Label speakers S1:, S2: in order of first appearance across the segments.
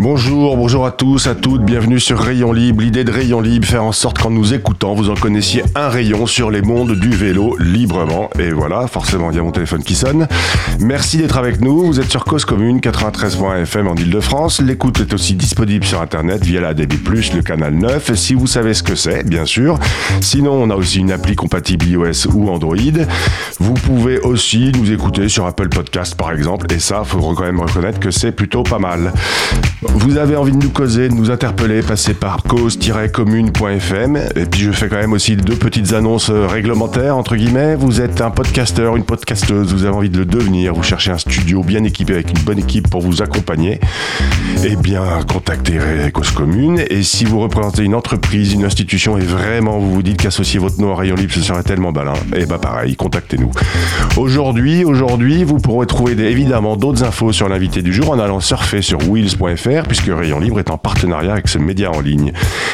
S1: Bonjour, bonjour à tous, à toutes, bienvenue sur Rayon Libre. L'idée de Rayon Libre, faire en sorte qu'en nous écoutant, vous en connaissiez un rayon sur les mondes du vélo librement. Et voilà, forcément, il y a mon téléphone qui sonne. Merci d'être avec nous. Vous êtes sur Cause Commune, 93.fm en Ile-de-France. L'écoute est aussi disponible sur Internet via la DB+, le canal 9. Si vous savez ce que c'est, bien sûr. Sinon, on a aussi une appli compatible iOS ou Android. Vous pouvez aussi nous écouter sur Apple Podcast, par exemple. Et ça, faut quand même reconnaître que c'est plutôt pas mal. Vous avez envie de nous causer, de nous interpeller, passez par cause-commune.fm. Et puis je fais quand même aussi deux petites annonces euh, réglementaires, entre guillemets. Vous êtes un podcasteur, une podcasteuse, vous avez envie de le devenir, vous cherchez un studio bien équipé avec une bonne équipe pour vous accompagner. Eh bien, contactez Cause Commune. Et si vous représentez une entreprise, une institution et vraiment vous vous dites qu'associer votre nom à Rayon Libre, ce serait tellement balin, eh bien pareil, contactez-nous. Aujourd'hui, aujourd'hui, vous pourrez trouver évidemment d'autres infos sur l'invité du jour en allant surfer sur wheels.fr puisque Rayon Libre est en partenariat avec ce média en ligne.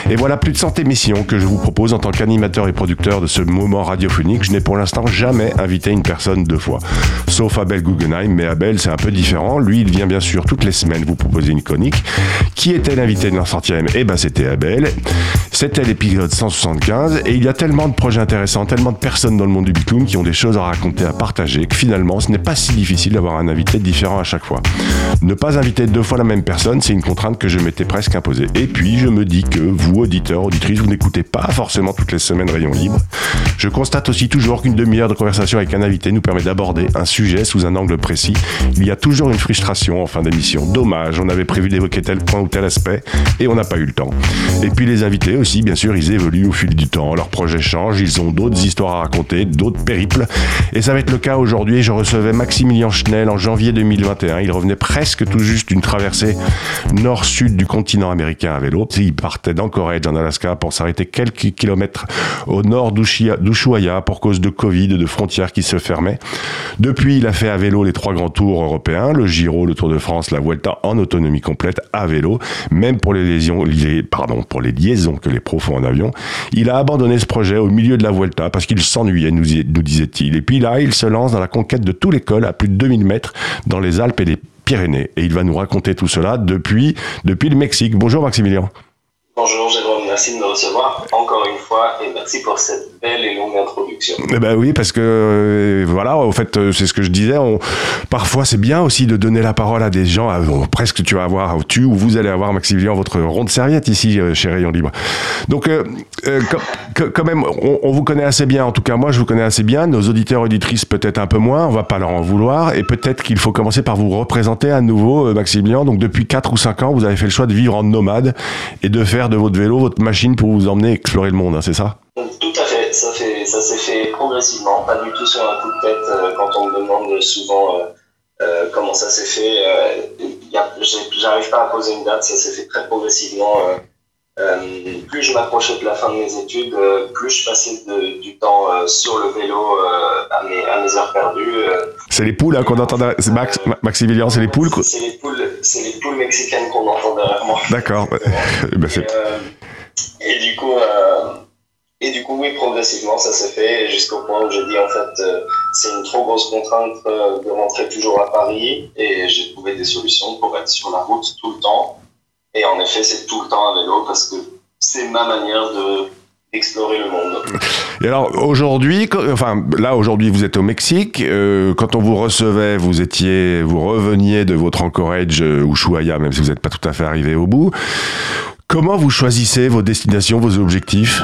S1: Et voilà plus de 100 émissions que je vous propose en tant qu'animateur et producteur de ce moment radiophonique. Je n'ai pour l'instant jamais invité une personne deux fois. Sauf Abel Guggenheim, mais Abel c'est un peu différent. Lui, il vient bien sûr toutes les semaines vous proposer une conique. Qui était l'invité de l'an centième? Eh ben c'était Abel. C'était l'épisode 175 et il y a tellement de projets intéressants, tellement de personnes dans le monde du bitume qui ont des choses à raconter, à partager, que finalement ce n'est pas si difficile d'avoir un invité différent à chaque fois. Ne pas inviter deux fois la même personne, c'est une contrainte que je m'étais presque imposée. Et puis je me dis que vous, auditeurs, auditrices, vous n'écoutez pas forcément toutes les semaines Rayon Libre. Je constate aussi toujours qu'une demi-heure de conversation avec un invité nous permet d'aborder un sujet sous un angle précis. Il y a toujours une frustration en fin d'émission. Dommage, on avait prévu d'évoquer tel point ou tel aspect et on n'a pas eu le temps. Et puis les invités aussi, bien sûr, ils évoluent au fil du temps. Leurs projets changent, ils ont d'autres histoires à raconter, d'autres périples. Et ça va être le cas aujourd'hui. Je recevais Maximilien Schnell en janvier 2021. Il revenait presque tout juste d'une traversée nord-sud du continent américain à vélo. Il partait d'Anchorage en Alaska pour s'arrêter quelques kilomètres au nord d'Ushuaia pour cause de Covid, de frontières qui se fermaient. Depuis, il a fait à vélo les trois grands tours européens, le Giro, le Tour de France, la Vuelta en autonomie complète à vélo, même pour les liaisons, les- pardon, pour les liaisons que les pros font en avion. Il a abandonné ce projet au milieu de la Vuelta parce qu'il s'ennuyait, nous, disait-il. Et puis là, il se lance dans la conquête de tous les cols à plus de 2000 mètres dans les Alpes et les Pyrénées. Et il va nous raconter tout cela depuis, depuis le Mexique. Bonjour Maximilien.
S2: Bonjour Jérôme, merci de me recevoir encore une fois et merci pour cette belle et longue introduction.
S1: Eh ben oui, parce que euh, voilà, au fait, euh, c'est ce que je disais. Parfois, c'est bien aussi de donner la parole à des gens. à- bon, presque, tu vas avoir, tu ou vous allez avoir Maximilien votre ronde serviette ici euh, chez Rayon Libre. Donc, quand, même, on, vous connaît assez bien. En tout cas, moi, je vous connais assez bien. Nos auditeurs auditrices peut-être un peu moins. On va pas leur en vouloir. Et peut-être qu'il faut commencer par vous représenter à nouveau, Maximilien. Donc, depuis 4 ou 5 ans, vous avez fait le choix de vivre en nomade et de faire de votre vélo votre machine pour vous emmener explorer le monde. hein, c'est ça
S2: Tout à fait, ça, fait, ça s'est fait progressivement, pas du tout sur un coup de tête euh, quand on me demande souvent euh, euh, comment ça s'est fait. euh, J'arrive pas à poser une date, ça s'est fait très progressivement. euh, euh, plus je m'approchais de la fin de mes études, euh, plus je passais de- du temps euh, sur le vélo euh, à, mes, à mes heures perdues. euh,
S1: C'est les poules hein, qu'on entend. derrière- Max, Ma- Maximilien, c'est les poules.
S2: C'est les poules, c'est les poules mexicaines qu'on entend derrière moi.
S1: D'accord. Ben,
S2: Et, euh, et du coup, euh, et du coup, oui, progressivement, ça s'est fait jusqu'au point où j'ai dit en fait, euh, c'est une trop grosse contrainte euh, de rentrer toujours à Paris, et j'ai trouvé des solutions pour être sur la route tout le temps. Et en effet, c'est tout le temps à vélo parce que c'est ma manière de d'explorer le monde.
S1: Et alors aujourd'hui, enfin là aujourd'hui vous êtes au Mexique. euh, quand on vous recevait, vous étiez, vous reveniez de votre Anchorage euh, Ushuaia, même si vous n'êtes pas tout à fait arrivé au bout. Comment vous choisissez vos destinations, vos objectifs?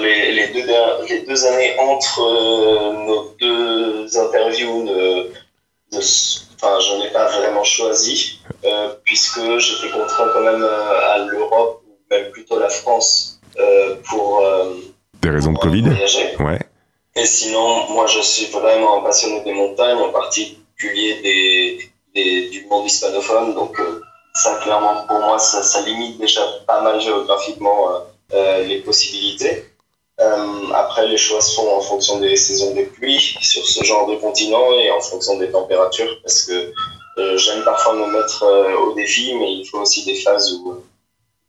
S2: Les, les, deux, les deux années entre euh, nos deux interviews, ne s- enfin, je n'ai pas vraiment choisi, euh, puisque j'étais contraint quand même euh, à l'Europe, ou même plutôt la France, euh, pour, euh,
S1: Des raisons de Covid
S2: voyager.
S1: Ouais.
S2: Et sinon, moi, je suis vraiment un passionné des montagnes, en particulier des, des du monde hispanophone. Donc, ça, clairement, pour moi, ça, ça, limite déjà pas mal géographiquement les possibilités. Euh, après, les choix se font en fonction des saisons des pluies sur ce genre de continent et en fonction des températures, parce que j'aime parfois me mettre au défi, mais il faut aussi des phases où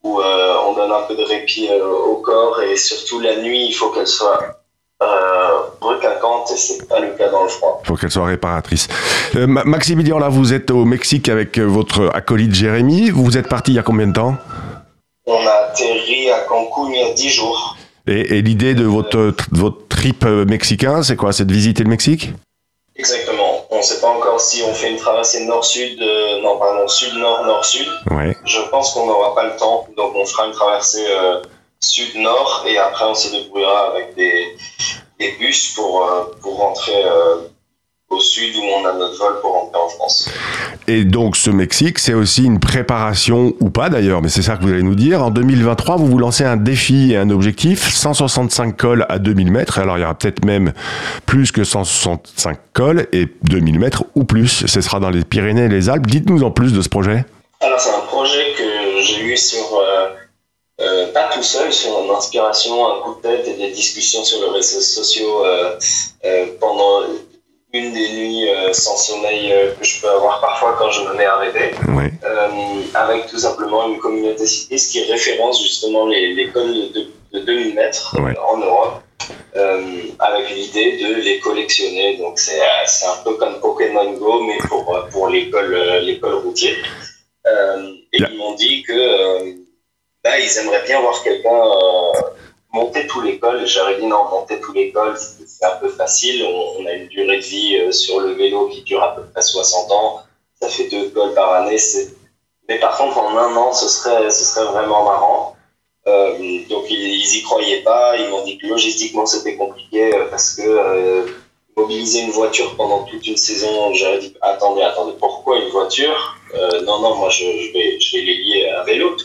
S2: où euh, on donne un peu de répit euh, au corps et surtout la nuit, il faut qu'elle soit euh, requinquante et c'est pas le cas dans le froid.
S1: Il faut qu'elle soit réparatrice. Euh, Maximilien, là, vous êtes au Mexique avec votre acolyte Jérémy. Vous êtes parti il y a combien de temps?
S2: On a atterri à Cancun il y a 10 jours.
S1: Et, et l'idée de votre, votre trip mexicain, c'est quoi? C'est de visiter le Mexique?
S2: Exactement. On ne sait pas encore si on fait une traversée nord-sud, euh, non, pardon, sud-nord, nord-sud.
S1: Ouais.
S2: Je pense qu'on n'aura pas le temps, donc on fera une traversée euh, sud-nord et après on se débrouillera avec des, des bus pour, euh, pour rentrer euh, au sud où on a notre vol pour rentrer en France.
S1: Et donc ce Mexique, c'est aussi une préparation, ou pas d'ailleurs, mais c'est ça que vous allez nous dire. En 2023, vous vous lancez un défi et un objectif, 165 cols à 2000 mètres. Alors il y aura peut-être même plus que 165 cols et 2000 mètres ou plus. Ce sera dans les Pyrénées et les Alpes. Dites-nous en plus de ce projet.
S2: Alors c'est un projet que j'ai eu sur... Euh, euh, pas tout seul, sur une inspiration, un coup de tête et des discussions sur les réseaux sociaux euh, pendant une des nuits euh, sans sommeil euh, que je peux avoir parfois quand je me mets à rêver,
S1: ouais.
S2: euh, avec tout simplement une communauté cycliste qui référence justement les, les cols de, de 2000 mètres
S1: Ouais.
S2: en Europe, euh, avec l'idée de les collectionner. Donc c'est un peu comme Pokémon Go, mais pour, pour cols routiers. Euh, et
S1: Yeah.
S2: ils m'ont dit que bah, ils aimeraient bien voir quelqu'un monter tous les cols. J'aurais dit non, monter tous les cols, c'est un peu facile. On, a une durée de vie euh, sur le vélo qui dure à peu près 60 ans. Ça fait deux cols par année. Mais par contre, en un an, ce serait, ce serait vraiment marrant. Euh, donc ils, ils y croyaient pas. Ils m'ont dit que logistiquement c'était compliqué euh, parce que mobiliser une voiture pendant toute une saison, j'aurais dit attendez, attendez, pourquoi une voiture? Non, non, moi je, vais, je vais les lier à vélo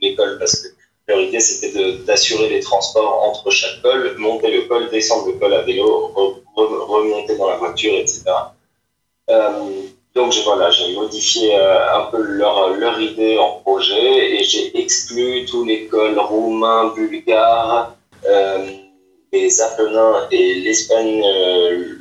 S2: les cols parce que leur idée c'était d'assurer les transports entre chaque col, monter le col, descendre le col à vélo, re- re- remonter dans la voiture, etc. Euh, donc voilà, j'ai modifié euh, un peu leur, leur idée en projet et j'ai exclu tous les cols roumains, bulgares, euh, les Apennins et l'Espagne,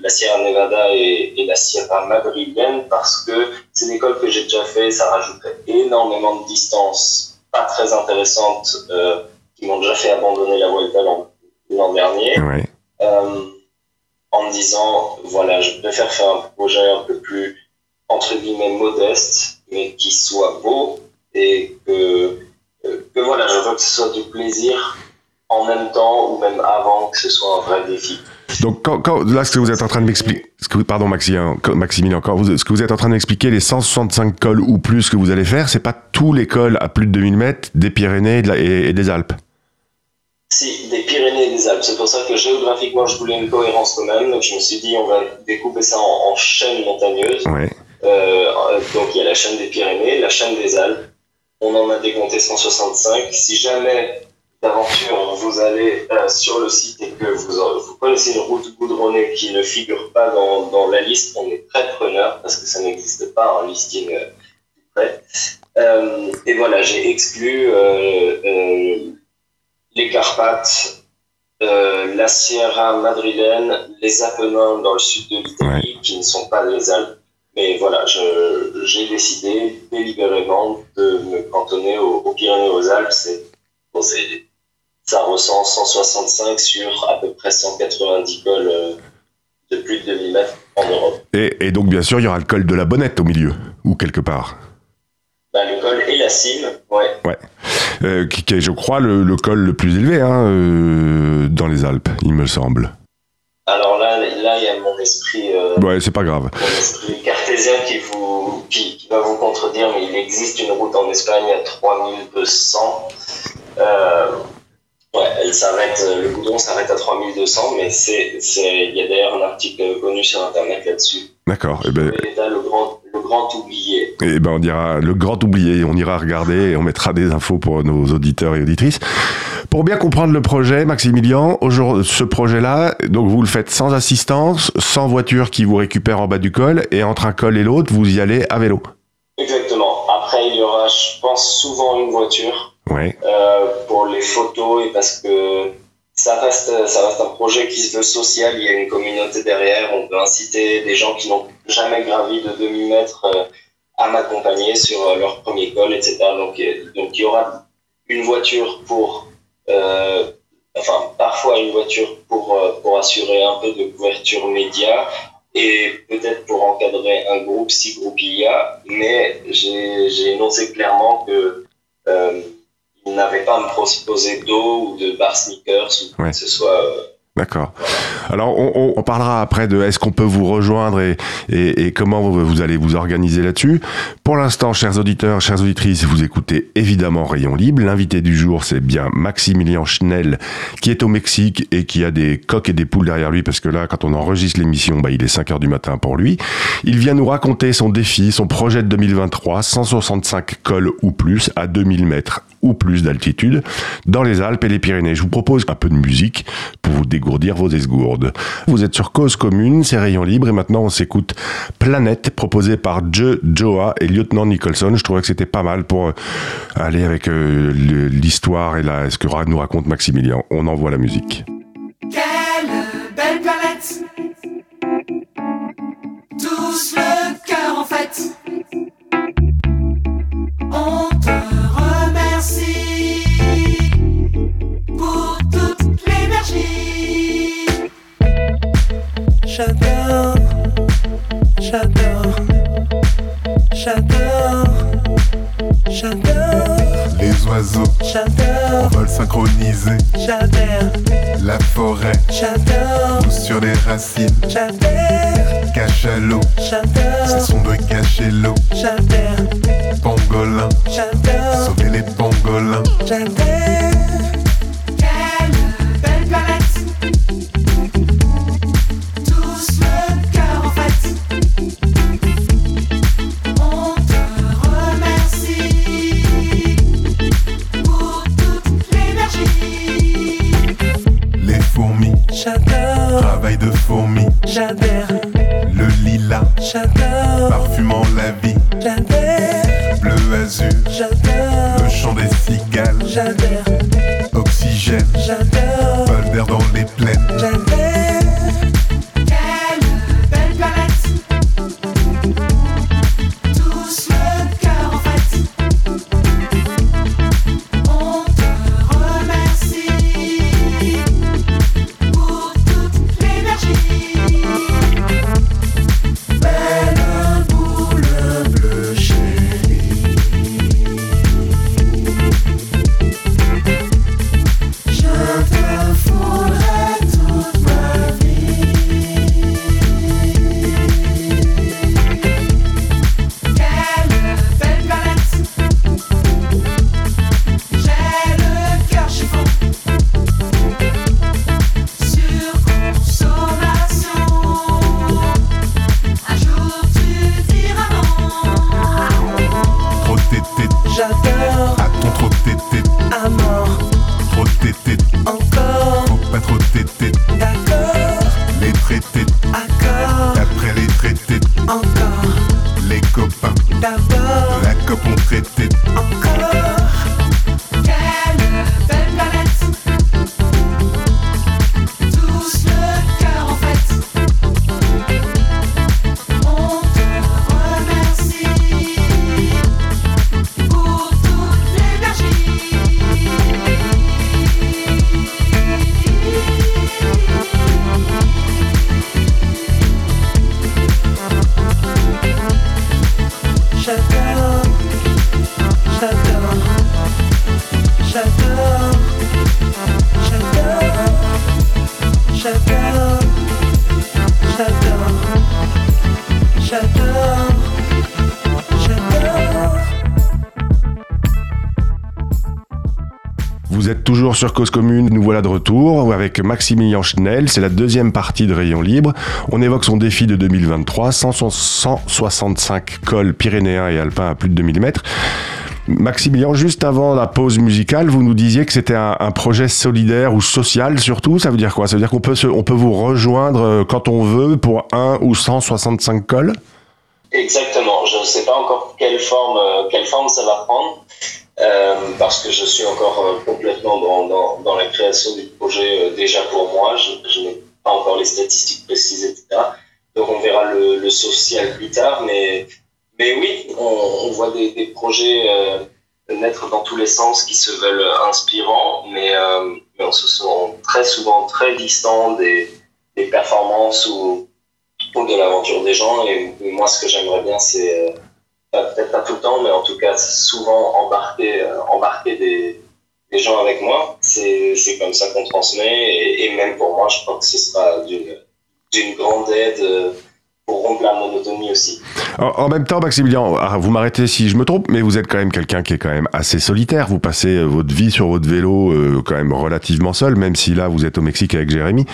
S2: la Sierra Nevada et, la Sierra madrilienne parce que c'est des cols que j'ai déjà fait, ça rajouterait énormément de distance pas très intéressantes euh, qui m'ont déjà fait abandonner la Vuelta l'an l'an dernier
S1: Ouais.
S2: euh, en me disant voilà, je préfère faire un projet un peu plus entre guillemets modeste, mais qui soit beau et que, euh, que voilà, je veux que ce soit du plaisir en même temps ou même avant que ce soit un vrai défi.
S1: Donc quand, quand- là, ce que vous êtes en train de m'expliquer, ce que vous- pardon Maximilien, Maximilien encore, vous- ce que vous êtes en train d'expliquer, les 165 cols ou plus que vous allez faire, c'est pas tous les cols à plus de 2000 mètres des Pyrénées et, de la- et- et des Alpes.
S2: Si, des Pyrénées et des Alpes. C'est pour ça que géographiquement, je voulais une cohérence quand même. Donc, je me suis dit, on va découper ça en, en chaînes montagneuses.
S1: Ouais.
S2: Euh, donc, il y a la chaîne des Pyrénées, la chaîne des Alpes. On en a décompté 165. Si jamais d'aventure vous allez euh, sur le site et que vous, vous connaissez une route goudronnée qui ne figure pas dans, dans la liste, on est très preneur parce que ça n'existe pas un listing euh, près. Euh, et voilà, j'ai exclu euh, euh, les Carpates, euh, la Sierra madrilène, les Apennins dans le sud de l'Italie, qui ne sont pas les Alpes. Mais voilà, j'ai décidé délibérément de me cantonner aux, aux Pyrénées aux Alpes. C'est, bon, c'est- ça ressent 165 sur à peu près 190 cols euh, de plus de 2000 mètres en Europe.
S1: Et, et donc bien sûr, il y aura le col de la Bonnette au milieu ou quelque part,
S2: Bah, le col et la cime, ouais.
S1: Euh, qui, qui est, je crois, le, le col le plus élevé hein, euh, dans les Alpes, il me semble.
S2: Alors là, là, il y a mon esprit. euh,
S1: Ouais, c'est pas grave.
S2: mon esprit cartésien qui, vous, qui, qui va vous contredire, mais il existe une route en Espagne à 3200. Euh, ouais, elle s'arrête, le goudron s'arrête à 3200, mais c'est, c'est, il y a d'ailleurs un article connu sur internet là-dessus.
S1: D'accord. Et ben,
S2: le grand, le grand oublié.
S1: Eh ben, on dira le grand oublié. On ira regarder et on mettra des infos pour nos auditeurs et auditrices. Pour bien comprendre le projet, Maximilien, aujourd'hui, ce projet-là, donc vous le faites sans assistance, sans voiture qui vous récupère en bas du col, et entre un col et l'autre, vous y allez à vélo.
S2: Exactement. Après, il y aura, je pense, souvent une voiture Euh, pour les photos et parce que ça reste, ça reste un projet qui se veut social. Il y a une communauté derrière. On peut inciter des gens qui n'ont jamais gravi de demi-mètre euh, à m'accompagner sur euh, leur premier col, etc. Donc, donc il y aura une voiture pour, enfin, parfois une voiture pour, pour assurer un peu de couverture média et peut-être pour encadrer un groupe si groupe il y a, mais j'ai énoncé clairement que il n'avait pas à me proposer d'eau ou de bar sneakers ou quoi
S1: Ouais.
S2: que ce soit. euh,
S1: D'accord. Alors, on, on- on parlera après de est-ce qu'on peut vous rejoindre et, et- et comment vous, vous allez vous organiser là-dessus. Pour l'instant, chers auditeurs, chères auditrices, vous écoutez évidemment Rayon Libre. L'invité du jour, c'est bien Maximilien Schnell, qui est au Mexique et qui a des coques et des poules derrière lui, parce que là, quand on enregistre l'émission, bah, il est 5 heures du matin pour lui. Il vient nous raconter son défi, son projet de 2023, 165 cols ou plus à 2000 mètres ou plus d'altitude dans les Alpes et les Pyrénées. Je vous propose un peu de musique pour vous dégourdir vos esgourdes. Vous êtes sur Cause Commune, c'est Rayon Libre et maintenant on s'écoute Planète proposé par Joe Joa et Lieutenant Nicholson. Je trouvais que c'était pas mal pour euh, aller avec euh, l'histoire et la, ce que nous raconte Maximilien. On envoie la musique.
S3: Quelle belle planète le cœur en On te remercie Pour toute l'énergie. J'adore J'adore J'adore J'adore
S4: Les oiseaux.
S3: J'adore.
S4: Vol synchronisé,
S3: J'adore.
S4: La forêt.
S3: J'adore.
S4: Pousse sur les racines,
S3: J'adore.
S4: Cachalot,
S3: J'adore.
S4: Son de cacher l'eau,
S3: J'adore.
S4: Pangolin,
S3: J'adore.
S4: Sauver les pangolins,
S3: J'adore
S1: sur Cause Commune, nous voilà de retour avec Maximilien Schnell, c'est la deuxième partie de Rayon Libre. On évoque son défi de 2023, 100 165 cols pyrénéens et alpins à plus de 2000 mètres. Maximilien, juste avant la pause musicale, vous nous disiez que c'était un, un projet solidaire ou social surtout. Ça veut dire quoi? Ça veut dire qu'on peut, on peut vous rejoindre euh, quand on veut pour 1 ou 165 cols?
S2: Exactement. Je ne sais pas encore quelle forme, euh, quelle forme ça va prendre, euh, parce que je suis encore euh, complètement dans, dans, la création du projet euh, déjà pour moi. Je, n'ai pas encore les statistiques précises, etc. Donc on verra le, social plus tard, mais, mais oui, on, voit des, projets naître dans tous les sens qui se veulent inspirants, mais, on se sent très souvent très distant des, performances ou ou de l'aventure des gens. Et moi, ce que j'aimerais bien, c'est peut-être pas tout le temps, mais en tout cas souvent embarquer, euh, embarquer des, gens avec moi. C'est comme ça qu'on transmet. Et, même pour moi, je crois que ce sera d'une grande aide euh, pour rompre la monotonie aussi.
S1: En, même temps, Maximilien, ah, vous m'arrêtez si je me trompe, mais vous êtes quand même quelqu'un qui est quand même assez solitaire. Vous passez euh, votre vie sur votre vélo quand même relativement seul, même si là vous êtes au Mexique avec Jérémy.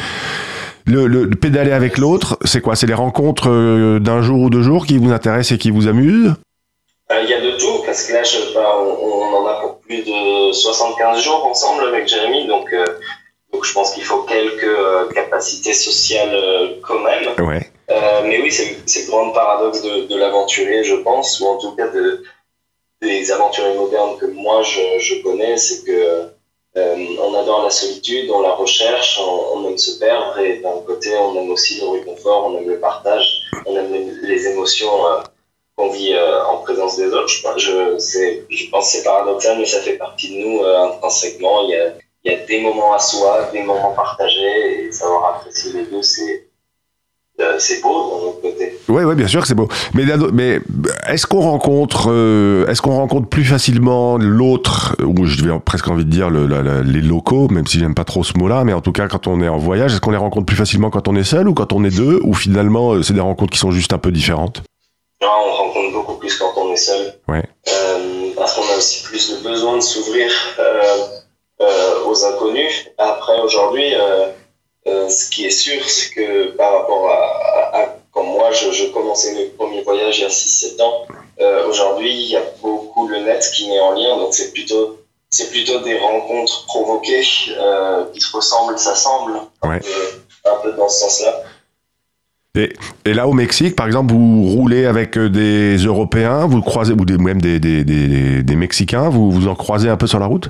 S1: Le, le- le pédaler avec l'autre, c'est quoi? C'est les rencontres d'un jour ou deux jours qui vous intéressent et qui vous amusent?
S2: Euh, Il y a de tout, parce que là, je, bah, on, on en a pour plus de 75 jours ensemble avec Jérémy, donc, euh, donc je pense qu'il faut quelques euh, capacités sociales euh, quand même.
S1: Ouais.
S2: Euh, mais oui, c'est c'est le grand paradoxe de, de l'aventurier, je pense, ou en tout cas de, des aventuriers modernes que moi je, je connais, c'est que euh, on adore la solitude, on la recherche, on, on aime se perdre, et d'un côté, on aime aussi le réconfort, on aime le partage, on aime les, les émotions qu'on vit euh, en présence des autres. Je, pense- que c'est paradoxal, mais ça fait partie de nous euh, intrinsèquement. Il y, a, des moments à soi, des moments partagés, et savoir apprécier les deux, c'est euh, c'est beau d'un autre côté.
S1: Ouais, ouais, bien sûr que c'est beau. Mais, est-ce qu'on rencontre, est-ce qu'on rencontre plus facilement l'autre, ou je vais presque envie de dire les locaux, même si j'aime pas trop ce mot-là, mais en tout cas quand on est en voyage, est-ce qu'on les rencontre plus facilement quand on est seul ou quand on est deux, ou finalement c'est des rencontres qui sont juste un peu différentes?
S2: Là, on rencontre beaucoup plus quand on est seul.
S1: Ouais.
S2: Euh, parce qu'on a aussi plus de besoin de s'ouvrir euh, euh, aux inconnus. Après, aujourd'hui, ce qui est sûr, c'est que par rapport à, à- à quand moi, je, je commençais mes premiers voyages il y a 6-7 ans, aujourd'hui, il y a beaucoup le net qui met en lien. Donc, c'est plutôt, c'est plutôt des rencontres provoquées euh, qui se ressemblent, s'assemblent.
S1: Ouais.
S2: Un peu dans ce sens-là.
S1: Et là au Mexique, par exemple, vous roulez avec euh, des Européens, vous croisez, ou même des, Mexicains, vous vous en croisez un peu sur la route?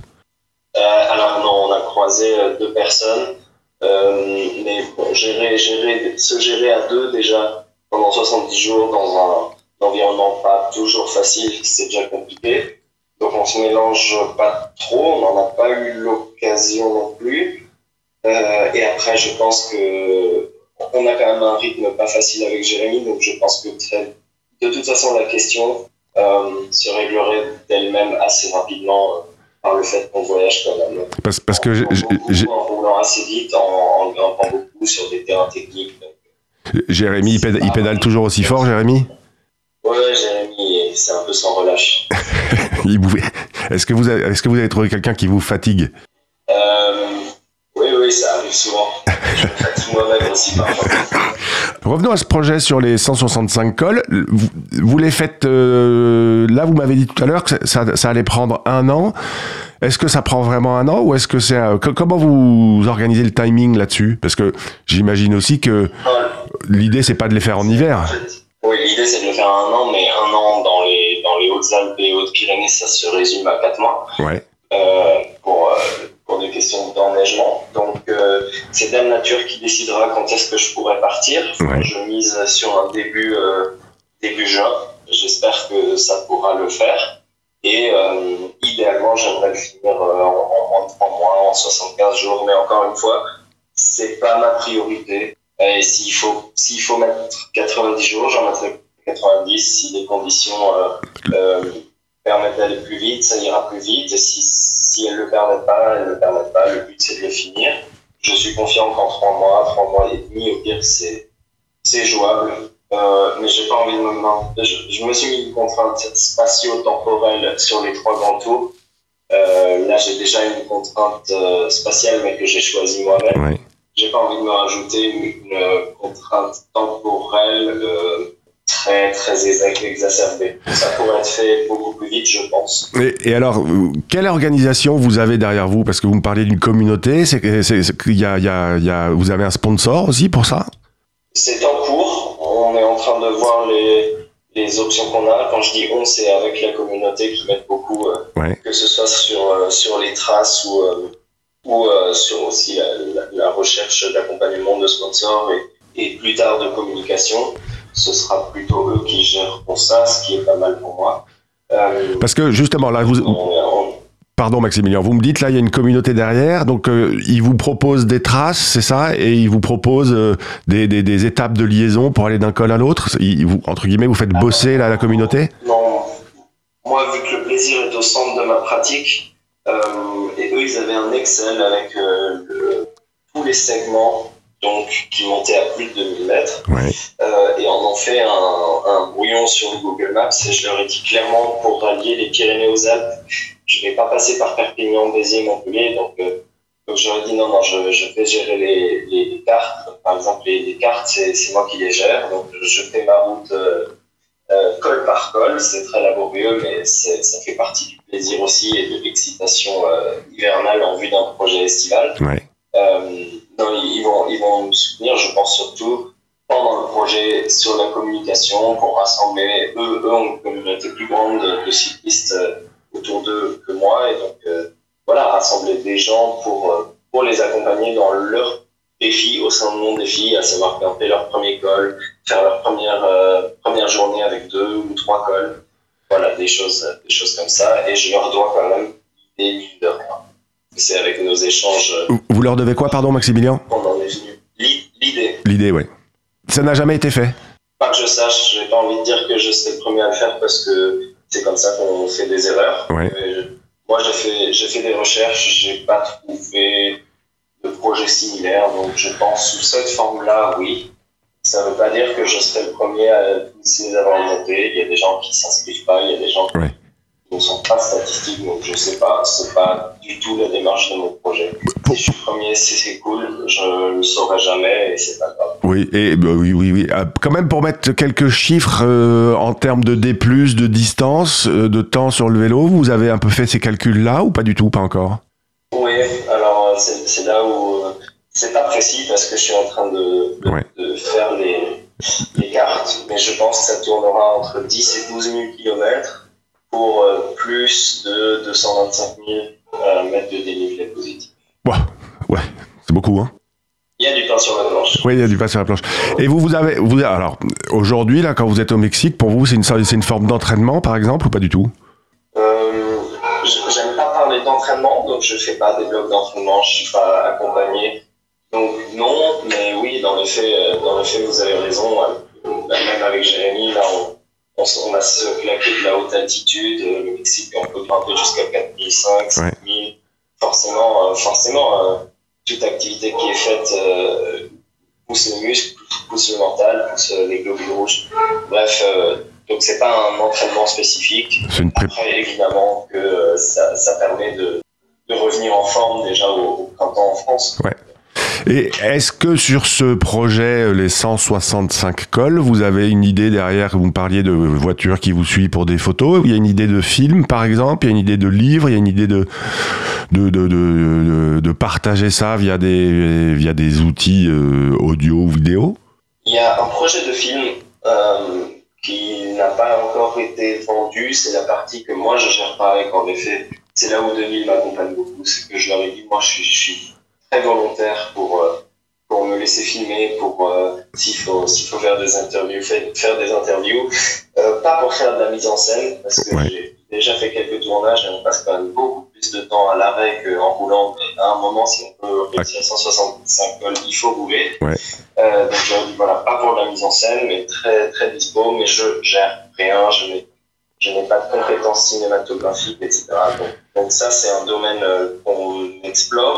S2: Euh, alors non, on a croisé euh, deux personnes, mais gérer, se gérer à deux déjà pendant 70 jours dans un environnement pas toujours facile, c'est déjà compliqué. Donc on se mélange pas trop, on n'en a pas eu l'occasion non plus. Et après, je pense que on a quand même un rythme pas facile avec Jérémy, donc je pense que très- de toute façon la question euh, se réglerait d'elle-même assez rapidement. euh, par le fait qu'on voyage quand même.
S1: Parce, parce que j'ai-
S2: En- en- en roulant assez vite, en, en grimpant beaucoup sur des terrains techniques. Donc,
S1: Jérémy, il pédale, il pédale toujours aussi fort, Jérémy?
S2: Ouais, Jérémy, c'est un peu sans relâche.
S1: Est-ce que, vous avez- est-ce que vous avez trouvé quelqu'un qui vous fatigue?
S2: Euh, oui, oui, ça arrive souvent. Moi-même aussi parfois.
S1: Revenons à ce projet sur les 165 cols. Vous, vous les faites. euh, là, vous m'avez dit tout à l'heure que ça, ça allait prendre un an. Est-ce que ça prend vraiment un an ou est-ce que c'est. que- comment vous organisez le timing là-dessus? Parce que j'imagine aussi que l'idée, c'est pas de les faire en hiver.
S2: Oui, l'idée c'est de le faire un an, mais un an dans les, dans les Hautes-Alpes et Hautes-Pyrénées, ça se résume à 4 mois.
S1: Ouais.
S2: euh, pour, euh, pour des questions d'enneigement. Donc, euh, c'est Dame Nature qui décidera quand est-ce que je pourrais partir.
S1: Ouais.
S2: Je mise sur un début, euh, début juin. J'espère que ça pourra le faire. Et euh, idéalement, j'aimerais le finir euh, en, en moins de 3 mois, en 75 jours. Mais encore une fois, c'est pas ma priorité. Et s'il faut, s'il faut mettre 90 jours, j'en mettrai 90 si les conditions permettent d'aller plus vite, ça ira plus vite. Et si, si elles ne le permettent pas, elles ne le permettent pas. Le but, c'est de le finir. Je suis confiant qu'en trois mois, trois mois et demi, au pire, c'est, c'est jouable. Euh, mais j'ai pas envie de me demander. Je, je me suis mis une contrainte spatio-temporelle sur les trois grands tours. Euh, là, j'ai déjà une contrainte euh, spatiale, mais que j'ai choisie moi-même.
S1: Ouais.
S2: J'ai pas envie de me rajouter une, une contrainte temporelle euh, très. Ça pourrait être fait beaucoup plus vite, je pense.
S1: Et, et alors, quelle organisation vous avez derrière vous? Parce que vous me parlez d'une communauté, c'est que- c'est- c'est qu'il y a, il y a- il y a- vous avez un sponsor aussi pour ça?
S2: C'est en cours. On est en train de voir les, les options qu'on a. Quand je dis on, c'est avec la communauté qui met beaucoup, euh,
S1: Ouais.
S2: que ce soit sur, euh, sur les traces ou, euh, ou sur aussi la, la- la recherche d'accompagnement de sponsors et, et plus tard de communication. Ce sera plutôt eux qui gèreront ça, ce qui est pas mal pour moi. Euh,
S1: Parce que justement, là, vous,
S2: on- on-
S1: pardon Maximilien, vous me dites là, il y a une communauté derrière, donc euh, ils vous proposent des traces, c'est ça, et ils vous proposent euh, des, des- des étapes de liaison pour aller d'un col à l'autre. Vous- Entre guillemets, vous faites bosser là, la communauté?
S2: Non, moi, vu que le plaisir est au centre de ma pratique, et eux, ils avaient un Excel avec le- tous les segments donc, qui montaient à plus de 2000 mètres,
S1: Ouais.
S2: euh, et on en fait un, un brouillon sur le Google Maps, et je leur ai dit clairement, pour rallier les Pyrénées aux Alpes, je vais pas passer par Perpignan, Béziers, Montpellier, donc, euh, donc j'aurais dit non, non, je, je vais gérer les, les, les cartes. Par exemple, les, les cartes, c'est c'est moi qui les gère, donc je fais ma route euh, euh, col par col, c'est très laborieux, mais ça fait partie du plaisir aussi et de l'excitation euh, hivernale en vue d'un projet estival.
S1: Ouais.
S2: Ils vont, ils vont me soutenir, je pense surtout pendant le projet sur la communication pour rassembler. Eux, eux une communauté plus grande de, cyclistes euh, autour d'eux que moi, et donc euh, voilà, rassembler des gens pour, euh, pour les accompagner dans leur défi au sein de mon défi, à savoir grimper leur premier col, faire leur première, première journée avec deux ou trois cols. Voilà, des choses, des choses comme ça. Et je leur dois quand même des mille de. C'est avec nos échanges
S1: Vous leur devez quoi, pardon Maximilien?
S2: L'idée,
S1: ouais. Ça n'a jamais été fait.
S2: pas que je sache, j'ai pas envie de dire que je serai le premier à le faire parce que c'est comme ça qu'on fait des erreurs.
S1: Ouais.
S2: Je- moi, j'ai fait, j'ai fait des recherches, j'ai pas trouvé de projet similaire, donc je pense sous cette forme-là, oui. Ça veut pas dire que je serai le premier à les avoir monté. Il y a des gens qui s'inscrivent pas, il y a des gens
S1: Ouais.
S2: Ne sont pas statistiques, donc je sais pas, c'est pas du tout la démarche de mon projet.
S1: Pour-
S2: Si je suis premier, si c'est cool, je le saurai jamais et c'est pas grave.
S1: Oui, et bah, oui, oui, oui. Euh, quand même pour mettre quelques chiffres euh, en termes de D+, de distance, euh, de temps sur le vélo, vous avez un peu fait ces calculs-là ou pas du tout, pas encore?
S2: Oui, alors euh, c'est c'est là où euh, c'est pas précis parce que je suis en train de, de,
S1: Ouais.
S2: de faire les, les cartes, mais je pense que ça tournera entre 10 et 12 000 km pour euh, plus de 225 000 euh, mètres de dénivelé positif.
S1: Ouais, c'est beaucoup, hein
S2: Il y a du pain sur la planche.
S1: Oui, il y a du pas sur la planche. Et vous, vous avez, vous, alors, aujourd'hui, là, quand vous êtes au Mexique, pour vous, c'est une, c'est une forme d'entraînement, par exemple, ou pas du tout?
S2: Euh, J'aime pas parler d'entraînement, donc je fais pas des blocs d'entraînement, je suis pas accompagné. Donc non, mais oui, dans les faits, dans les faits vous avez raison. Même avec Jérémy, là, on, on, on va se claquer de la haute altitude. euh, Le Mexique, on peut grimper jusqu'à 4005, 5000. Forcément, euh, forcément euh, toute activité qui est faite pousse les muscles, pousse le mental, pousse les globules rouges. Bref, donc c'est pas un entraînement spécifique.
S1: Une
S2: Après, évidemment que ça, ça permet de, de revenir en forme déjà au, au printemps en France.
S1: Et est-ce que sur ce projet, euh, les 165 cols, vous avez une idée derrière Vous me parliez de voitures qui vous suivent pour des photos. Il y a une idée de film, par exemple. Il y a une idée de livre. Il y a une idée de de, de, de, partager ça via des via des outils euh, audio ou vidéo?
S2: Il y a un projet de film euh, qui n'a pas encore été vendu. C'est la partie que moi je gère pas avec. En effet, c'est là où Denis m'accompagne beaucoup. C'est que je leur ai dit, moi je suis très volontaire pour, euh, pour me laisser filmer, pour euh, s'il faut, faut faire des interviews, faire, faire des interviews. Euh, pas pour faire de la mise en scène, parce que
S1: Ouais.
S2: j'ai déjà fait quelques tournages et on passe quand même beaucoup plus de temps à l'arrêt qu'en roulant. Mais à un moment, si on peut réussir 165 vols, il faut rouler.
S1: Ouais.
S2: Euh, donc dis, voilà, pas pour la mise en scène, mais très, très dispo, mais je gère rien, je n'ai, je n'ai pas de compétences cinématographiques, etc. Donc, donc ça, c'est un domaine qu'on explore,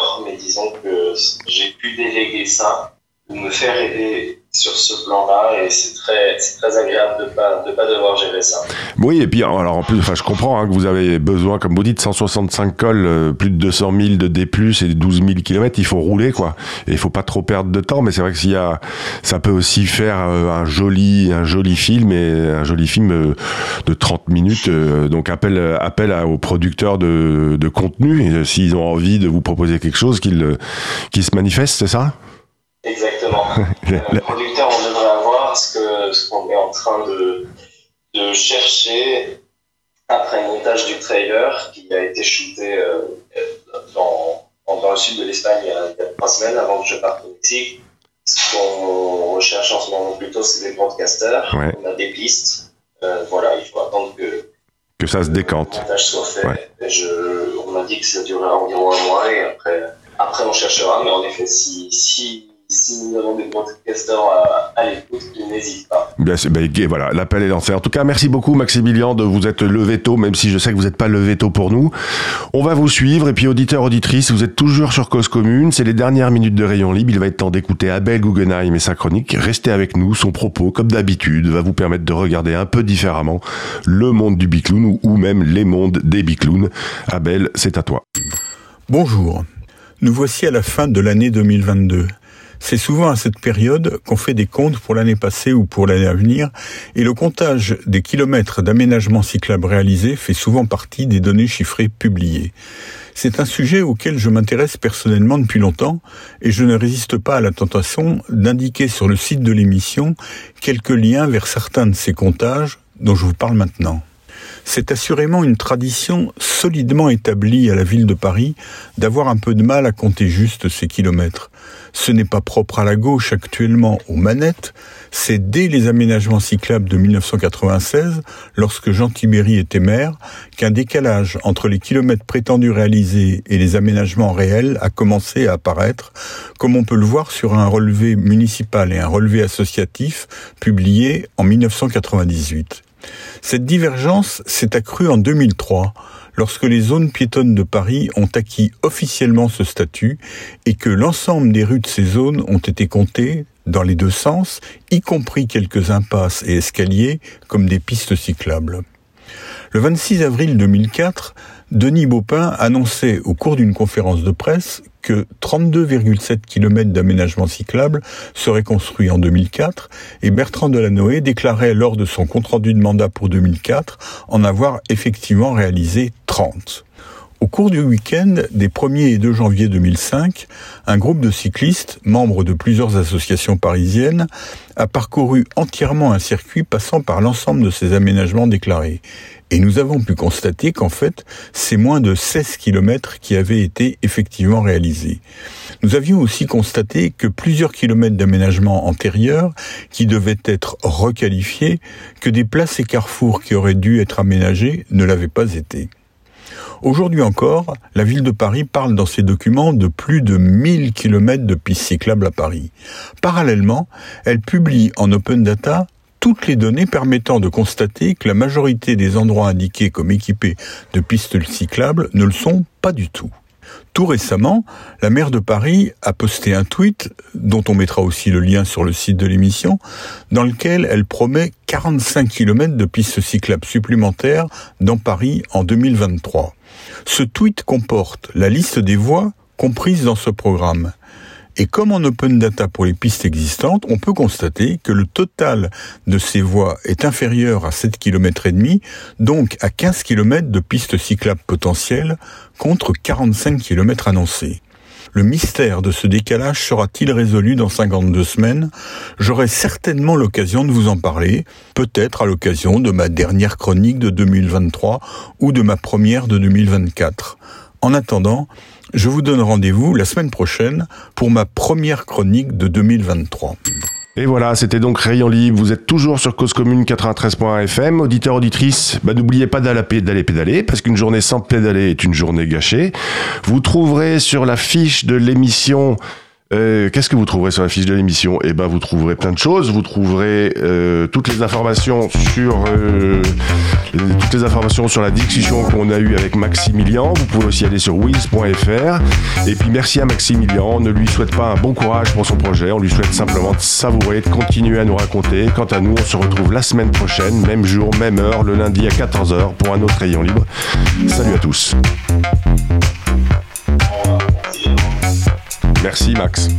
S2: déléguer ça, ou me faire aider sur ce plan-là et c'est très, agréable de de pas devoir gérer ça.
S1: Oui, et puis alors en plus, enfin, je comprends hein, que vous avez besoin, comme vous dites, 165 cols, euh, plus de 200 000 de D+, et 12 000 km, il faut rouler, quoi. Et il faut pas trop perdre de temps, mais c'est vrai que y a, ça peut aussi faire euh, un joli, un joli film, et un joli film euh, de 30 minutes. donc appel, appel à- aux producteurs de, de contenu, s'ils ont envie de vous proposer quelque chose, qu'ils qu'ils se manifestent, c'est ça?
S2: Exactement. Euh,
S1: la-
S2: producteur, on devrait avoir ce qu'on est en train de, de chercher après le montage du trailer qui a été shooté euh, dans, dans le sud de l'Espagne il y a trois semaines avant que je parte au Mexique. Ce qu'on recherche en ce moment plutôt, c'est des broadcasters.
S1: Ouais.
S2: On a des pistes. Euh, voilà, il faut attendre que
S1: Que ça se
S2: le
S1: décante.
S2: montage soit fait.
S1: Ouais.
S2: Et je, on m'a dit que ça durera environ un mois et après, après on cherchera. Mais en effet, si, si, si nous avons des broadcasters à, à l'écoute, n'hésite pas.
S1: Bien, c'est- ben, gay, voilà, l'appel est lancé. En tout cas, merci beaucoup, Maximilien, de vous être levé tôt, même si je sais que vous n'êtes pas levé tôt pour nous. On va vous suivre, et puis auditeurs, auditrices, vous êtes toujours sur Cause Commune. C'est les dernières minutes de Rayon Libre. Il va être temps d'écouter Abel Guggenheim et sa chronique. Restez avec nous. Son propos, comme d'habitude, va vous permettre de regarder un peu différemment le monde du bicloun ou, ou même les mondes des biclowns. Abel, c'est à toi.
S5: Bonjour. Nous voici à la fin de l'année 2022. C'est souvent à cette période qu'on fait des comptes pour l'année passée ou pour l'année à venir, et le comptage des kilomètres d'aménagement cyclable réalisés fait souvent partie des données chiffrées publiées. C'est un sujet auquel je m'intéresse personnellement depuis longtemps, et je ne résiste pas à la tentation d'indiquer sur le site de l'émission quelques liens vers certains de ces comptages dont je vous parle maintenant. C'est assurément une tradition solidement établie à la ville de Paris d'avoir un peu de mal à compter juste ces kilomètres. Ce n'est pas propre à la gauche actuellement aux manettes, c'est dès les aménagements cyclables de 1996, lorsque Jean Tibéry était maire, qu'un décalage entre les kilomètres prétendus réalisés et les aménagements réels a commencé à apparaître, comme on peut le voir sur un relevé municipal et un relevé associatif publié en 1998. Cette divergence s'est accrue en 2003, lorsque les zones piétonnes de Paris ont acquis officiellement ce statut et que l'ensemble des rues de ces zones ont été comptées dans les deux sens, y compris quelques impasses et escaliers comme des pistes cyclables. Le 26 avril 2004, Denis Baupin annonçait au cours d'une conférence de presse que 32,7 km d'aménagement cyclable seraient construits en 2004 et Bertrand Delanoë déclarait lors de son compte-rendu de mandat pour 2004 en avoir effectivement réalisé 30. Au cours du week-end des 1er et 2 janvier 2005, un groupe de cyclistes, membres de plusieurs associations parisiennes, a parcouru entièrement un circuit passant par l'ensemble de ces aménagements déclarés. Et nous avons pu constater qu'en fait, c'est moins de 16 kilomètres qui avaient été effectivement réalisés. Nous avions aussi constaté que plusieurs kilomètres d'aménagement antérieurs, qui devaient être requalifiés, que des places et carrefours qui auraient dû être aménagés ne l'avaient pas été. Aujourd'hui encore, la ville de Paris parle dans ses documents de plus de 1000 km de pistes cyclables à Paris. Parallèlement, elle publie en open data toutes les données permettant de constater que la majorité des endroits indiqués comme équipés de pistes cyclables ne le sont pas du tout. Tout récemment, la maire de Paris a posté un tweet, dont on mettra aussi le lien sur le site de l'émission, dans lequel elle promet 45 km de pistes cyclables supplémentaires dans Paris en 2023. Ce tweet comporte la liste des voies comprises dans ce programme. Et comme en open data pour les pistes existantes, on peut constater que le total de ces voies est inférieur à 7 km et demi, donc à 15 km de pistes cyclables potentielles contre 45 km annoncés. Le mystère de ce décalage sera-t-il résolu dans 52 semaines? J'aurai certainement l'occasion de vous en parler, peut-être à l'occasion de ma dernière chronique de 2023 ou de ma première de 2024. En attendant, je vous donne rendez-vous la semaine prochaine pour ma première chronique de 2023.
S1: Et voilà, c'était donc Rayon Libre. Vous êtes toujours sur Cause Commune 93.1 FM. Auditeur, auditrice, bah, n'oubliez pas d'aller pédaler, parce qu'une journée sans pédaler est une journée gâchée. Vous trouverez sur la fiche de l'émission Euh, Qu'est-ce que vous trouverez sur la fiche de l'émission? Eh ben, vous trouverez plein de choses. Vous trouverez euh, toutes les informations sur euh, toutes les informations sur la discussion qu'on a eue avec Maximilian. Vous pouvez aussi aller sur wiz.fr. Et puis merci à Maximilian. On ne lui souhaite pas un bon courage pour son projet. On lui souhaite simplement de savourer, de continuer à nous raconter. Quant à nous, on se retrouve la semaine prochaine, même jour, même heure, le lundi à 14h pour un autre rayon libre. Salut à tous. Merci Max.